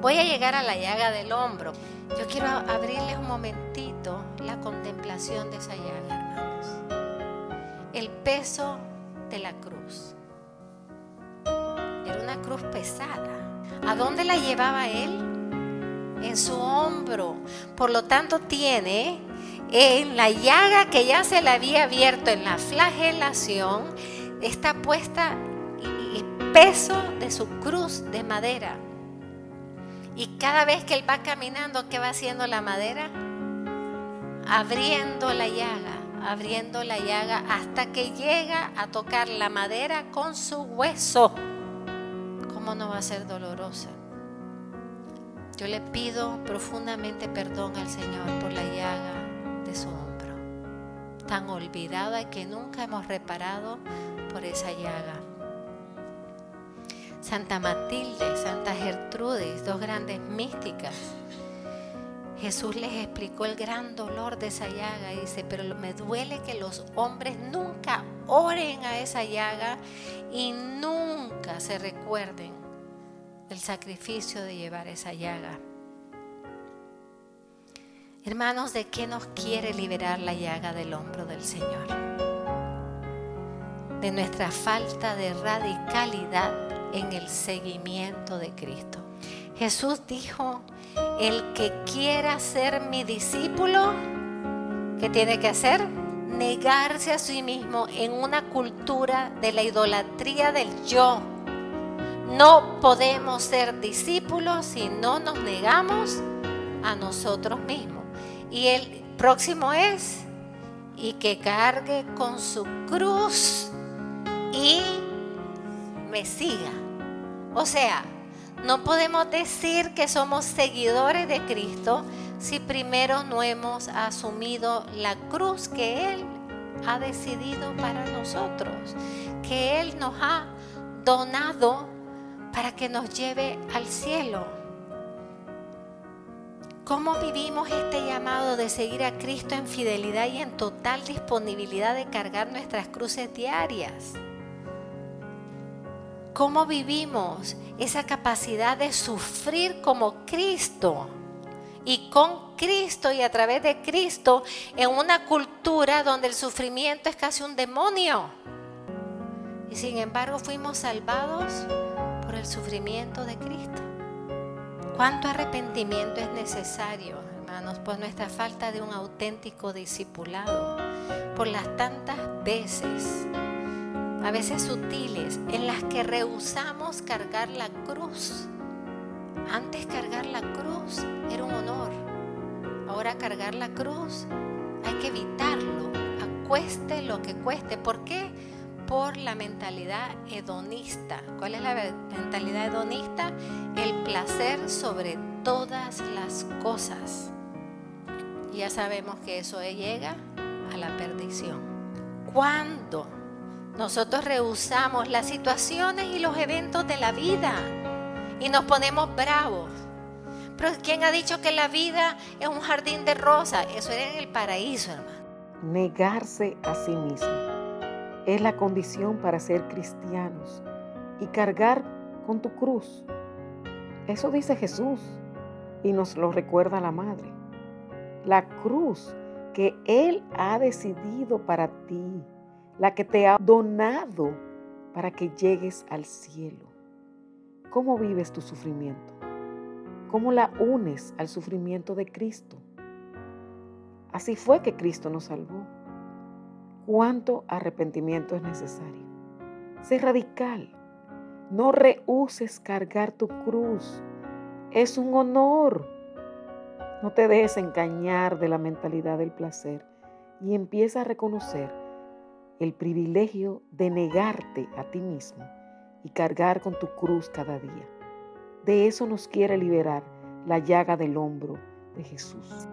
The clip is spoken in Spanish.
Voy a llegar a la llaga del hombro. Yo quiero abrirles un momentito la contemplación de esa llaga, hermanos. El peso de la cruz. Era una cruz pesada. ¿A dónde la llevaba él? En su hombro. Por lo tanto, tiene en la llaga que ya se le había abierto en la flagelación, está puesta el peso de su cruz de madera. Y cada vez que él va caminando, ¿qué va haciendo la madera? Abriendo la llaga, abriendo la llaga hasta que llega a tocar la madera con su hueso. ¿Cómo no va a ser dolorosa? Yo le pido profundamente perdón al Señor por la llaga de su hombro, tan olvidada que nunca hemos reparado por esa llaga. Santa Matilde, Santa Gertrudis, dos grandes místicas. Jesús les explicó el gran dolor de esa llaga y dice, pero me duele que los hombres nunca oren a esa llaga y nunca se recuerden del sacrificio de llevar esa llaga. Hermanos, ¿de qué nos quiere liberar la llaga del hombro del Señor? De nuestra falta de radicalidad en el seguimiento de Cristo. Jesús dijo, el que quiera ser mi discípulo, ¿qué tiene que hacer? Negarse a sí mismo en una cultura de la idolatría del yo. No podemos ser discípulos si no nos negamos a nosotros mismos. Y el próximo es, y que cargue con su cruz siga. O sea, no podemos decir que somos seguidores de Cristo si primero no hemos asumido la cruz que Él ha decidido para nosotros, que Él nos ha donado para que nos lleve al cielo. ¿Cómo vivimos este llamado de seguir a Cristo en fidelidad y en total disponibilidad de cargar nuestras cruces diarias? ¿Cómo vivimos esa capacidad de sufrir como Cristo? Y con Cristo y a través de Cristo en una cultura donde el sufrimiento es casi un demonio. Y sin embargo fuimos salvados por el sufrimiento de Cristo. ¿Cuánto arrepentimiento es necesario, hermanos, por nuestra falta de un auténtico discipulado? Por las tantas veces, a veces sutiles, en las que rehusamos cargar la cruz. Antes cargar la cruz era un honor. Ahora cargar la cruz hay que evitarlo, acueste lo que cueste. ¿Por qué? por la mentalidad hedonista. ¿Cuál es la mentalidad hedonista? El placer sobre todas las cosas. Ya sabemos que eso llega a la perdición. Cuando nosotros rehusamos las situaciones y los eventos de la vida y nos ponemos bravos. Pero ¿quién ha dicho que la vida es un jardín de rosas? Eso era en el paraíso, hermano. Negarse a sí mismo es la condición para ser cristianos y cargar con tu cruz. Eso dice Jesús y nos lo recuerda la Madre. La cruz que Él ha decidido para ti, la que te ha donado para que llegues al cielo. ¿Cómo vives tu sufrimiento? ¿Cómo la unes al sufrimiento de Cristo? Así fue que Cristo nos salvó cuánto arrepentimiento es necesario. Sé radical. No rehuses cargar tu cruz. Es un honor. No te dejes engañar de la mentalidad del placer y empieza a reconocer el privilegio de negarte a ti mismo y cargar con tu cruz cada día. De eso nos quiere liberar la llaga del hombro de Jesús.